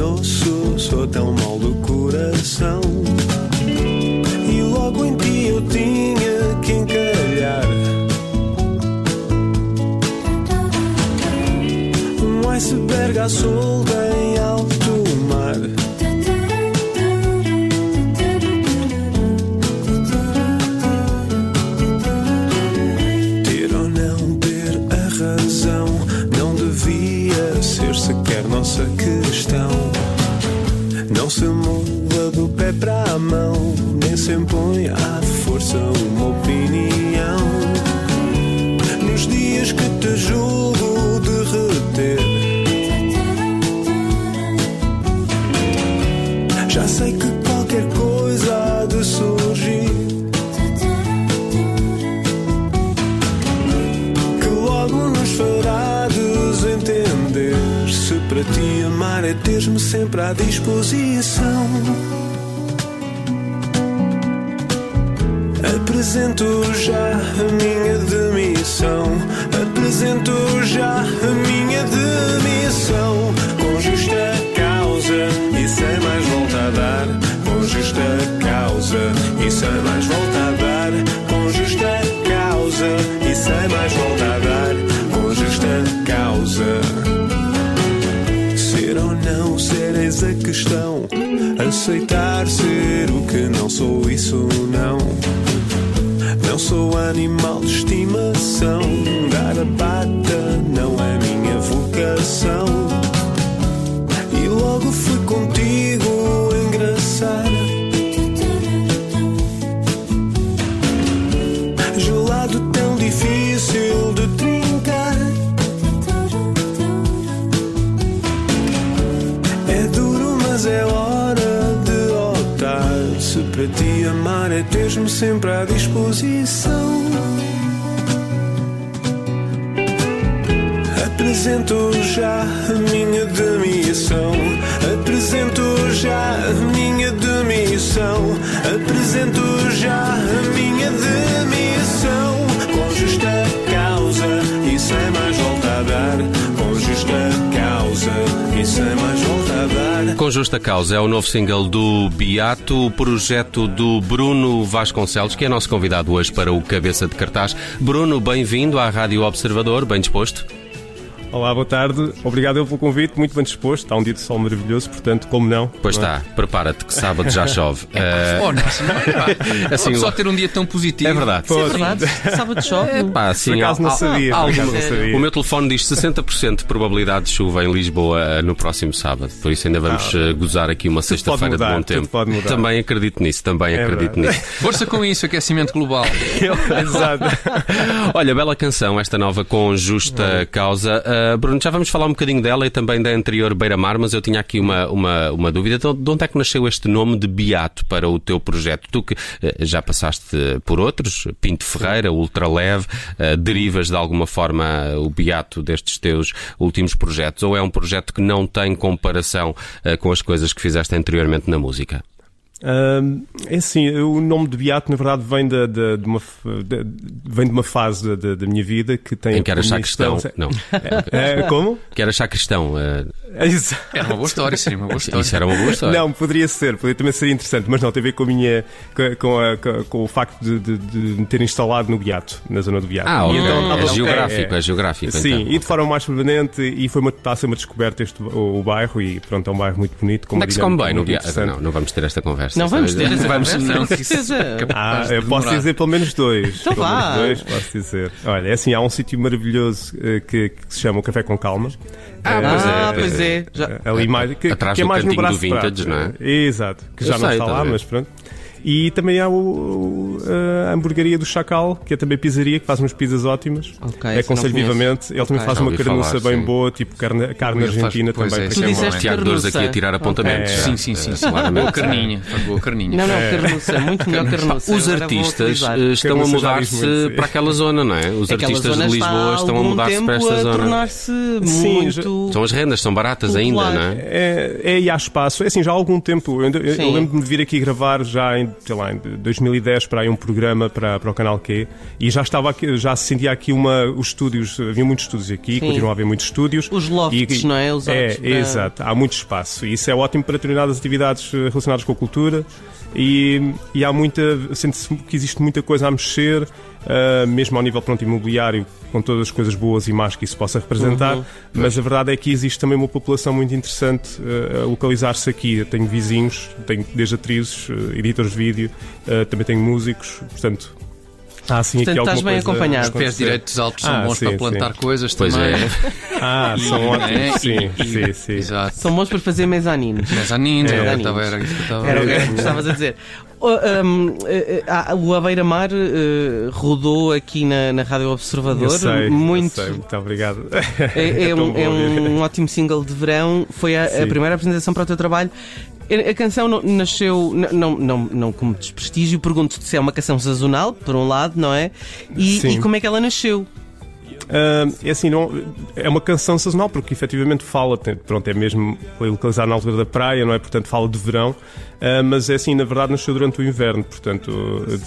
osso, sou tão mal do coração. E logo em ti eu tinha que encalhar. Um iceberg à solda em alto mar. Sequer nossa questão. Não se muda do pé para a mão, nem se impõe à força uma disposição. Animal de estimação. Dar a pata não é minha vocação. E logo fui contigo engraçar. Gelado tão difícil de trincar. É duro, mas é hora de optar. Se para ti amar é teres-me sempre à disposição. Apresento já a minha demissão. Apresento já a minha demissão. Apresento já a minha demissão. Com justa causa e sem mais volta a dar. Com justa causa e sem mais volta a dar. Com Justa Causa é o novo single do Beato, o projeto do Bruno Vasconcelos, que é nosso convidado hoje para o Cabeça de Cartaz. Bruno, bem-vindo à Rádio Observador, bem disposto? Olá, boa tarde. Obrigado eu pelo convite, muito bem disposto. Está um dia de sol maravilhoso, portanto, como não? Pois Não é? está, prepara-te que sábado já chove. Eh, Oh, nossa, não é, pá. Assim, Só ter um dia tão positivo. é verdade. Pô, É verdade, sábado chove. Pá, Por sim, acaso há- não sabia, por acaso não sabia. O meu telefone diz 60% de probabilidade de chuva em Lisboa eh, no próximo sábado. Por isso ainda vamos eh, gozar aqui uma sexta-feira de Ah. bom tempo. pode mudar. Também acredito nisso, também É acredito verdade. nisso. Força com isso, aquecimento global. Exato. Olha, bela canção, esta nova com justa causa. Uh, Bruno, já vamos falar um bocadinho dela e também da anterior Beira Mar, mas eu tinha aqui uma, uma, uma dúvida. Então, de onde é que nasceu este nome de Beato para o teu projeto? Tu que eh, já passaste por outros, Pinto Ferreira, Ultraleve, uh, derivas de alguma forma o Beato destes teus últimos projetos? Ou é um projeto que não tem comparação com as coisas que fizeste anteriormente na música? Ahm, é assim, o nome de Beato, na verdade, vem, da da- de, uma, de- vem de uma fase da- minha vida que tem. Em que como sacristão? missão- Não. É, como? Que eras sacristão. uh, É isso. Era uma boa história, sim, uma boa história. Isso era uma boa história. Não, poderia ser, poderia também ser interessante, mas não, tem a ver com, a minha, com, com a- com- o facto de, de- de me ter instalado no Beato, na zona do Beato. Ah, ok. então, é geográfico, é, geográfico. Sim, então. e de forma mais permanente, e foi uma, está a ser uma descoberta este, o, o bairro, e pronto, é um bairro muito bonito. com Como é que se come bem no muito dia? interessante. Não, não vamos ter esta conversa. Não vamos ter essa Vamos, conversa, não, com certeza. Ah, Capaz de eu posso dizer pelo menos dois. Então pelo vá. menos dois, posso dizer. Olha, é assim, há um sítio maravilhoso eh, que, que se chama o Café com Calma. Ah, Eh, pois é, Ah, pois é. Já- Ali mais, que, Atrás que é do mais no braço do vintage, não é? Exato, que Eu já não sei, está a lá, mas pronto. E também há o, a hamburgueria do Chacal, que é também pizzaria, que faz umas pizzas ótimas. Ok, é aconselho vivamente. Ele também Ok. faz Já uma carnuça bem sim. boa, tipo carne, carne faz- argentina pois também. é, para tu disseste. Tiago Dores aqui a tirar apontamentos. É. já. Sim, sim, sim. sim. Claramente. Boa carninha. Faz boa carninha. Não, não, É. carnuça, muito melhor carnuça. Os artistas eh, estão a Carnuça mudar-se para aquela zona, não é? Os Aquela artistas de Lisboa estão a mudar-se para esta zona. tornar-se muito... São as rendas, são baratas ainda, não é? É, é, e há espaço. É assim, já há algum tempo. Eu, lembro-me de vir aqui gravar já em sei lá, em 2010 para aí um programa para, para o canal Q. E já estava aqui, já se sentia aqui uma, os estúdios, havia muitos estúdios aqui, continuam a haver muitos estúdios. Os lofts, E- não é? Os é, para- exato, há muito espaço. E isso é ótimo para determinadas atividades eh, relacionadas com a cultura. E, e há muita, sente-se que existe muita coisa a mexer, ah, mesmo ao nível pronto, imobiliário, com todas as coisas boas e más que isso possa representar, Uhum. mas a verdade é que existe também uma população muito interessante ah, a localizar-se aqui. Eu tenho vizinhos, tenho desde atrizes, ah, editores de vídeo, também tenho músicos, portanto. Há assim Portanto, estás bem acompanhado. Os pés direitos altos são Ah, bons sim, para plantar sim. coisas Pois também. é. Ah, são É, ótimos. Sim, e- sim, sim. Exato. São bons para fazer mezaninos. Ninja, É. eu estava- era isso que eu estava Era o que estavas a dizer. O, um, eh, eh, o Abeira Mar eh, rodou aqui na, na Rádio Observador. Eu sei, muito. eu sei, muito obrigado. É, é tão um, é um ótimo single de verão. Foi a, a Sim. primeira apresentação para o teu trabalho. A canção não- nasceu, não, não, não como desprestígio, pergunto-te se é uma canção sazonal, por um lado, não é? E, e como é que ela nasceu? É assim, não, é uma canção sazonal porque efetivamente fala, tem- pronto, é mesmo localizado na altura da praia, não é? Portanto, fala de verão, mas é assim, na verdade, nasceu durante o inverno, portanto,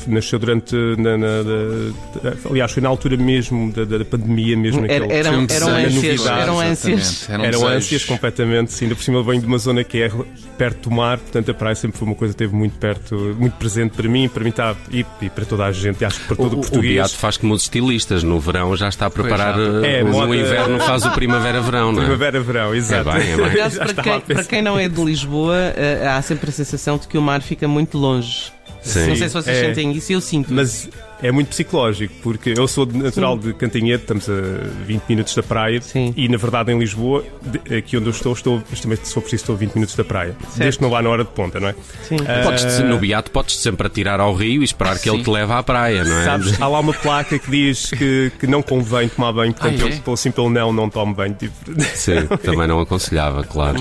nasceu durante. Na, na- da- aliás, foi na altura mesmo da, da pandemia, mesmo Era- naquele. eram, eram ânsias, novidade, eram ânsias. Eram ânsias completamente, sim, ainda por cima venho de uma zona que é perto do mar, portanto a praia sempre foi uma coisa que esteve muito perto, muito presente para mim, para mim está e, e para toda a gente, acho que para todo o, O, o português. Beato faz como os estilistas. No verão já está a preparar. eh, É, no moda- inverno faz o primavera-verão, não é? Primavera, verão, exato. bem, é bem. Por acaso, Já para, quem, para quem não é de Lisboa, eh, há sempre a sensação de que o mar fica muito longe. Sim. Não sei se vocês É. sentem isso, eu sinto. Mas é muito psicológico, porque eu sou de- natural de Cantanhede, estamos a 20 minutos da praia, Sim. e na verdade em Lisboa, de- aqui onde eu estou, estou mas também se for preciso estou a 20 minutos da praia. Desde que não vá na hora de ponta, não é? Sim. Podes, no Beato podes sempre atirar ao rio e esperar que ele Sim. te leve à praia, não é? Sabes, há lá uma placa que diz que, que não convém tomar banho, portanto, Ah, é? eu, pelo sim pelo não, não tomo banho. Tipo, Sim, também não aconselhava, claro.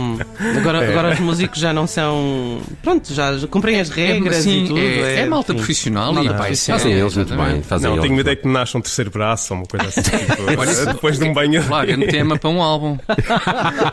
Agora, É. agora os músicos já não são. Pronto, já cumprem as regras sim, e tudo. é, é malta sim. profissional Malta e pá, isso é- Fazem eles muito bem. Fazem não, eles tenho ideia que me nasce um terceiro braço ou uma coisa assim. tipo, Olha, depois de um banho. Claro, grande tema para um álbum,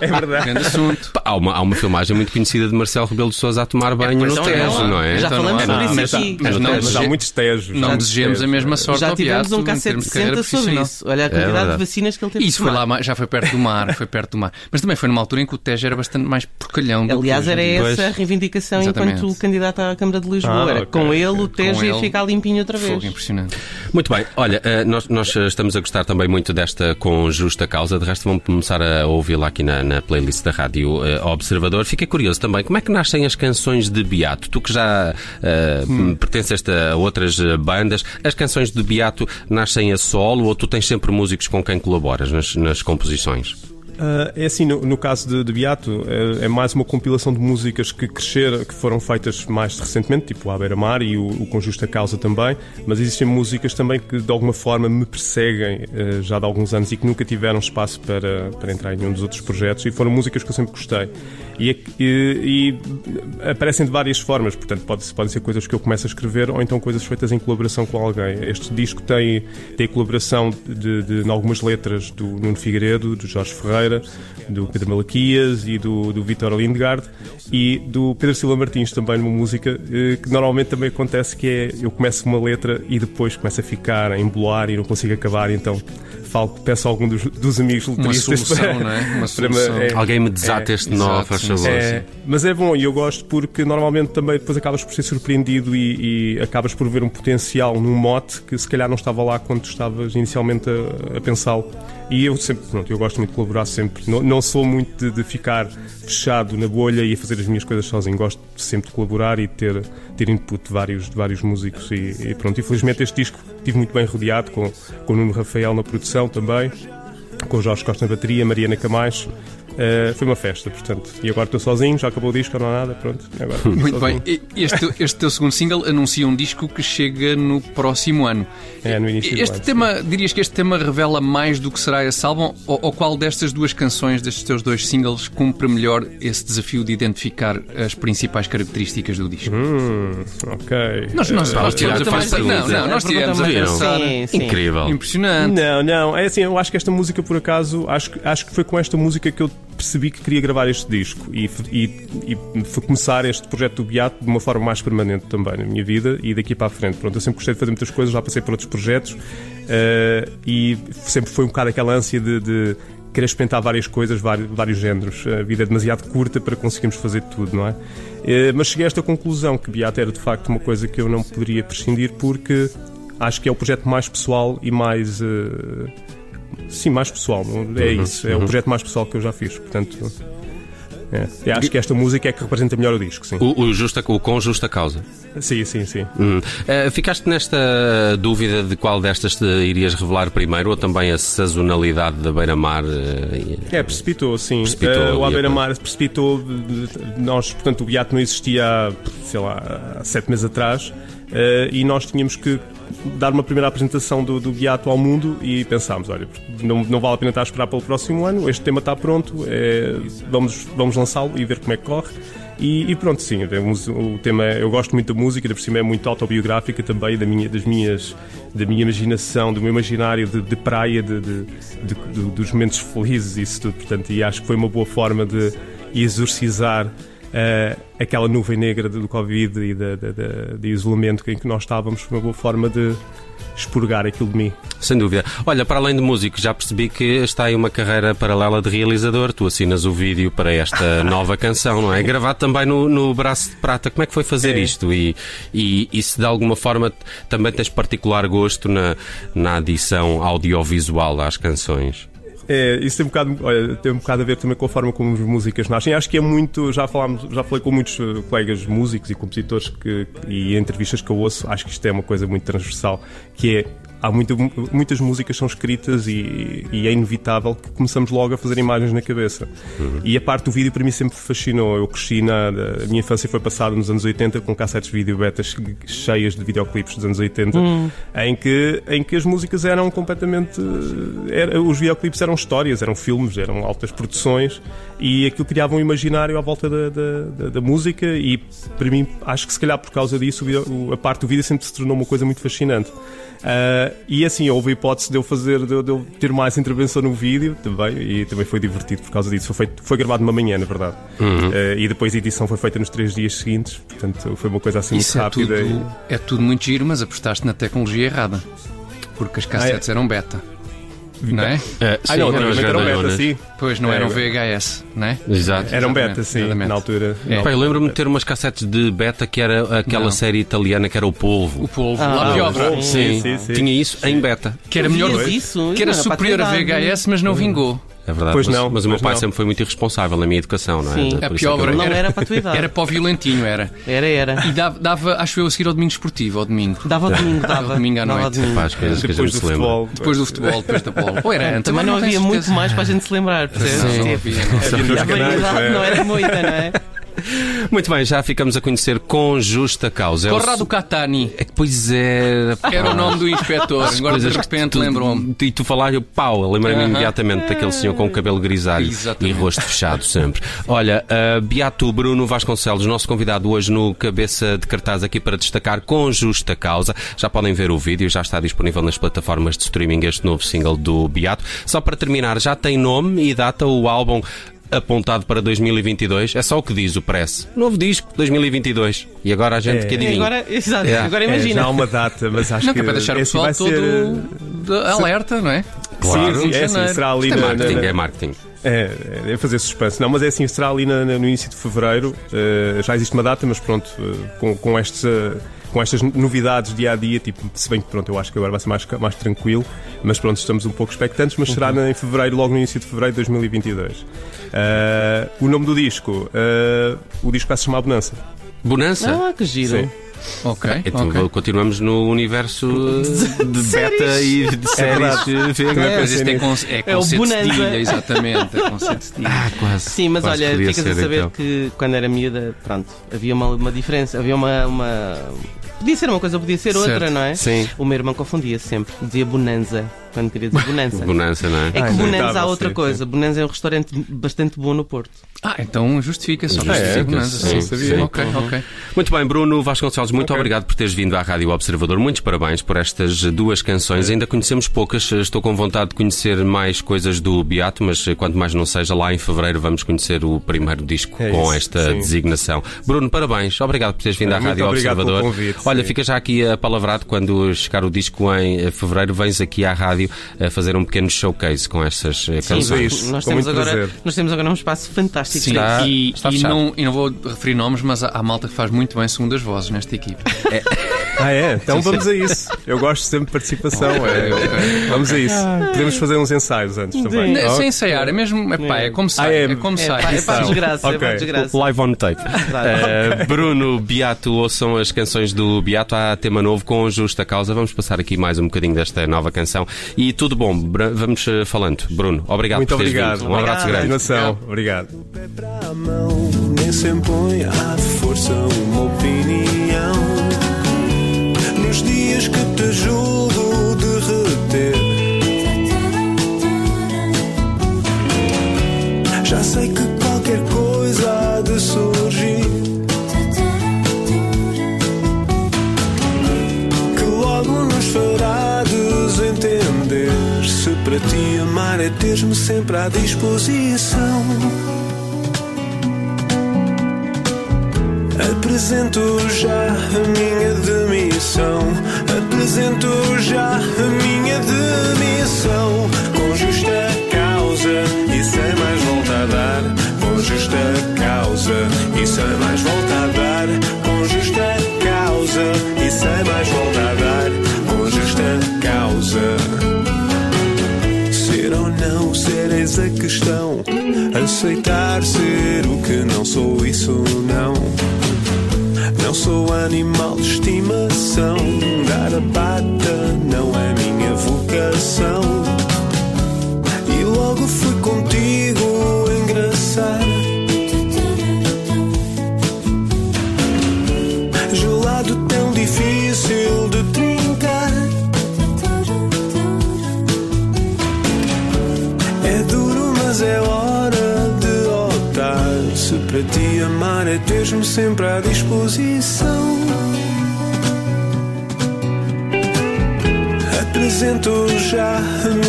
É verdade. grande assunto. Pá, Há uma, há uma filmagem muito conhecida de Marcelo Rebelo de Sousa a tomar banho pois no Tejo, não é? Já Então falamos sobre isso mas, aqui. mas, Mas não, mas há muitos tejos. Não desejemos a mesma sorte Já tivemos um cassete termos de carreira 60 sobre isso. Olha a É quantidade de vacinas que ele teve isso foi lá, já foi perto do mar, foi perto do mar. Mas também foi numa altura em que o Tejo era bastante mais porcalhão. Aliás, era essa a reivindicação enquanto candidato à Câmara de Lisboa. Ah, era com ele o. Tejo ia ficar limpinho outra vez. Fogo impressionante. Muito bem, olha, eh, nós, nós eh, estamos a gostar também muito desta com justa causa, de resto vamos começar a ouvi-la aqui na, na playlist da Rádio eh, Observador. Fiquei curioso também, como é que nascem as canções de Beato? Tu que já eh, pertences a outras bandas, as canções de Beato nascem a solo ou tu tens sempre músicos com quem colaboras nas, nas composições? Ah, é assim, no, no caso de, de Beato, é, é mais uma compilação de músicas que cresceram, que foram feitas mais recentemente, tipo a Beira Mar e o, o Com Justa Causa também, mas existem músicas também que de alguma forma me perseguem eh, já de alguns anos e que nunca tiveram espaço para, para entrar em nenhum dos outros projetos e foram músicas que eu sempre gostei. E, é e- e aparecem de várias formas, portanto, pode, podem ser coisas que eu começo a escrever ou então coisas feitas em colaboração com alguém. Este disco tem, tem colaboração de, de, de algumas letras do Nuno Figueiredo, do Jorge Ferreira, do Pedro Malaquias e do, do Vitor Lindgard e do Pedro Silva Martins também numa música eh, que normalmente também acontece que é eu começo uma letra e depois começo a ficar a embolar e não consigo acabar então falo, peço a algum dos, dos amigos Uma letristas solução, não é? Uma para solução. é, Alguém me desata este nó, faz favor. é, mas é bom e eu gosto porque normalmente também depois acabas por ser surpreendido e, e acabas por ver um potencial num mote que se calhar não estava lá quando estavas inicialmente a, a pensá-lo. E eu sempre, pronto, eu gosto muito de colaborar sempre. Não, não sou muito de, de ficar fechado na bolha e a fazer as minhas coisas sozinho. Gosto sempre de colaborar e ter, ter input de vários, de vários músicos. E, e pronto, infelizmente este disco estive muito bem rodeado com, com o Nuno Rafael na produção também com o Jorge Costa na bateria, Mariana Camacho. Uh, foi uma festa, portanto. E agora estou sozinho, já acabou o disco, não há nada, pronto. Agora Muito sozinho. bem. E Este, este teu segundo single anuncia um disco que chega no próximo ano. É, no início do Este ano, tema, dirias que este tema revela mais do que será esse álbum? Ou, ou qual destas duas canções, destes teus dois singles, cumpre melhor esse desafio de identificar as principais características do disco? Hum, ok. Nós, nós, Uh, nós tivemos a pensar. Não, não, nós A pergunta tivemos a mais- pensar. Sim, sim. Incrível. Impressionante. Não, não, é assim, eu acho que esta música, por acaso, acho, acho que foi com esta música que eu percebi que queria gravar este disco e, e, e começar este projeto do Beato de uma forma mais permanente também na minha vida e daqui para a frente. Pronto, eu sempre gostei de fazer muitas coisas, já passei por outros projetos uh, e sempre foi um bocado aquela ânsia de, de querer experimentar várias coisas, vários, vários géneros. A vida é demasiado curta para conseguirmos fazer tudo, não é? Uh, mas cheguei a esta conclusão que Beato era de facto uma coisa que eu não poderia prescindir porque acho que é o projeto mais pessoal e mais. Uh, sim, mais pessoal. É uhum, isso. É uhum. o projeto mais pessoal que eu já fiz. Portanto. É. Acho que esta música é que representa melhor o disco, sim. O, o, justa, o com justa causa. Sim, sim, sim. Hum. Uh, ficaste nesta dúvida de qual destas te irias revelar primeiro ou também a sazonalidade da Beira-Mar? Uh, é, precipitou, sim. Precipitou, uh, o A Beira-Mar precipitou. Nós, portanto, o Beato não existia sei lá, há sete meses atrás e nós tínhamos que dar uma primeira apresentação do, do Beato ao mundo e pensámos, olha, não, não vale a pena estar a esperar pelo próximo ano, este tema está pronto, é, vamos, vamos lançá-lo e ver como é que corre. E, e, pronto, sim, o tema, eu gosto muito da música, da por cima é muito autobiográfica também, da minha, das minhas, da minha imaginação, do meu imaginário de, de praia, de, de, de, dos momentos felizes, isso tudo, portanto, e acho que foi uma boa forma de exorcizar uh, aquela nuvem negra do Covid e de, de, de, de, isolamento em que nós estávamos foi uma boa forma de expurgar aquilo de mim. Sem dúvida. Olha, para além de músico, já percebi que está aí uma carreira paralela de realizador. Tu assinas o vídeo para esta nova canção, não é? Gravado também no, no Braço de Prata. Como é que foi fazer é. isto? E, e, e, se de alguma forma também tens particular gosto na, na adição audiovisual às canções? É, isso tem um, bocado, olha, tem um bocado a ver também com a forma como as músicas nascem. Acho que é muito. Já, falámos, já falei com muitos eh, colegas músicos e compositores que, e entrevistas que eu ouço. Acho que isto é uma coisa muito transversal, que é há muito, muitas músicas são escritas e, e, é inevitável que começamos logo a fazer imagens na cabeça. Uhum. E a parte do vídeo para mim sempre fascinou. Eu cresci na. A minha infância foi passada nos anos 80 com cassetes de vídeo betas cheias de videoclipes dos anos 80, uhum. em, que, em que as músicas eram completamente. Era, os videoclipes eram histórias, eram filmes, eram altas produções e aquilo criava um imaginário à volta da, da, da, da música. E para mim, acho que se calhar por causa disso, a parte do vídeo sempre se tornou uma coisa muito fascinante. Uh, e assim, houve a hipótese de eu fazer, de, de, eu ter mais intervenção no vídeo também, e também foi divertido por causa disso. Foi, feito, foi gravado uma manhã, na verdade. Uhum. Uh, e depois a edição foi feita nos três dias seguintes, portanto foi uma coisa assim Isso muito rápida. É tudo, e... é tudo muito giro, mas apostaste na tecnologia errada. Porque as cassetes ah, é? eram beta. Não é? é sim, ah, não, eram, eram beta, sim. Pois, não eram VHS, não é? Exato. Eram beta, sim, Exatamente. na altura. É. Pai, eu lembro-me de ter umas cassetes de beta que era aquela não. série italiana que era o Polvo. O Polvo, ah, lá pior. Sim. Sim, sim, Tinha isso em beta. Que era melhor isso, que era superior a VHS, mas não vingou. É verdade. Pois mas, não, mas o meu pai não. sempre foi muito irresponsável na minha educação, não é? Sim, a é pior era, não era para a tua idade. Era para o violentinho, era. Era, era. E dava, dava acho eu, a seguir ao domingo esportivo, ao domingo. Dava ao domingo, dava. dava domingo à noite. Domingo. Pá, coisas que a gente se lembra. Futebol, depois do futebol, depois da bola. Ou era antes. Também não havia muito mais para a gente se lembrar, percebes? Não, havia, não. A não era muita, não é? Muito bem, já ficamos a conhecer com justa causa. É Corrado Catani. É que, pois é. Era o nome do inspetor, agora de repente lembro-me. E tu falaste, eu, pau, lembrei-me uh -huh. imediatamente daquele senhor com o cabelo grisalho Exatamente. e rosto fechado sempre. Olha, uh, Beato Bruno Vasconcelos, nosso convidado hoje no Cabeça de Cartaz aqui para destacar com justa causa. Já podem ver o vídeo, já está disponível nas plataformas de streaming este novo single do Beato. Só para terminar, já tem nome e data o álbum apontado para 2022. É só o que diz o press. Novo disco, 2022. E agora a gente é. que adivinha. Agora, exato, é. agora imagina. É, já há uma data, mas acho não, que... Não, para deixar o pessoal todo ser... alerta, não é? Claro. Sim, sim, é assim, será ali... É na, marketing, na, é marketing. É, é fazer suspense. Não, mas é assim, será ali na, no início de fevereiro. Uh, já existe uma data, mas pronto, uh, com, com estes. Uh, com estas novidades dia a dia, tipo, se bem que pronto, eu acho que agora vai ser mais, mais tranquilo, mas pronto, estamos um pouco expectantes, mas será uhum. em fevereiro, logo no início de fevereiro de 2022. Uh, o nome do disco, uh, o disco vai se chamar Bonança. Bonança? Ah, que giro. Sim. Ok. Então okay. continuamos no universo de beta e de séries. É, mas isto é, con é, é conceito de cedilha, exatamente. É conceito de Ah, quase. Sim, mas quase olha, ficas ser, a saber então. que quando era miúda, pronto, havia uma, uma diferença, havia uma, uma. Podia ser uma coisa, podia ser outra, certo. não é? Sim. O meu irmão confundia sempre, dizia bonanza. Quando queria dizer bonança. Bonança, não é? É que Ah, Bonanza há outra sim, coisa. Bonanza é um restaurante bastante bom no Porto. Ah, então justifica-se. Justifica-se, Justifica-se, sim, sim, sim. Ok, ok. Muito bem, Bruno Vasconcelos, muito Ok. obrigado por teres vindo à Rádio Observador. Muitos parabéns por estas duas canções. Ainda conhecemos poucas, estou com vontade de conhecer mais coisas do Beato, mas quanto mais não seja, lá em fevereiro vamos conhecer o primeiro disco É com esta sim. designação. Bruno, parabéns, obrigado por teres vindo à Muito Rádio obrigado pelo Observador. convite, Olha, sim. fica já aqui a palavrado quando chegar o disco em fevereiro, vens aqui à rádio a fazer um pequeno showcase com estas eh, canções. isso. Nós temos, agora, prazer. nós temos agora um espaço fantástico. Sim, Está- e, está e não, e não vou referir nomes, mas há, malta que faz muito bem segundas vozes nesta equipe. Ah, é? Então vamos a isso. Eu gosto sempre de participação. é. Vamos a isso. Podemos fazer uns ensaios antes também. Não, Ok. Sem ensaiar, é mesmo. Epá, é como sai. Ah, é- é, como É, sai. pá, é para desgraça, é para a Ok. desgraça. Live on tape. Eh, Bruno Beato, ouçam as canções do Beato. Há tema novo com justa causa. Vamos passar aqui mais um bocadinho desta nova canção. E tudo bom, vamos eh, falando. Bruno, obrigado Muito por teres obrigado. vindo. Um abraço Obrigado. grande. Continuação. Obrigado. pé para a mão, nem se impõe à força uma opinião. Nos dias que te julgo derreter, já sei que é teres-me sempre à disposição. Apresento já a minha demissão. Apresento já a minha demissão. Com justa causa e sem mais volta a dar. Com justa causa e sem mais volta a dar. Aceitar ser o que não sou, isso não. Não sou animal de estimação. Dar a pata não é minha vocação. Sempre à disposição. Apresento já a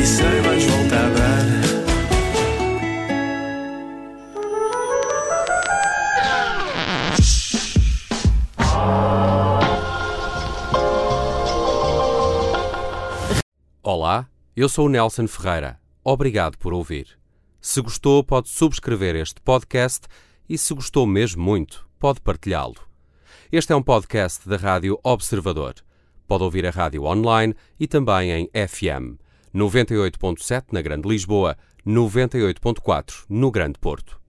e sem mais volta a dar Olá, eu sou o Nelson Ferreira. Obrigado por ouvir. Se gostou, pode subscrever este podcast e, se gostou mesmo muito, pode partilhá-lo. Este é um podcast da Rádio Observador. Pode ouvir a rádio online e também em FM 98.7 na Grande Lisboa, 98.4 no Grande Porto.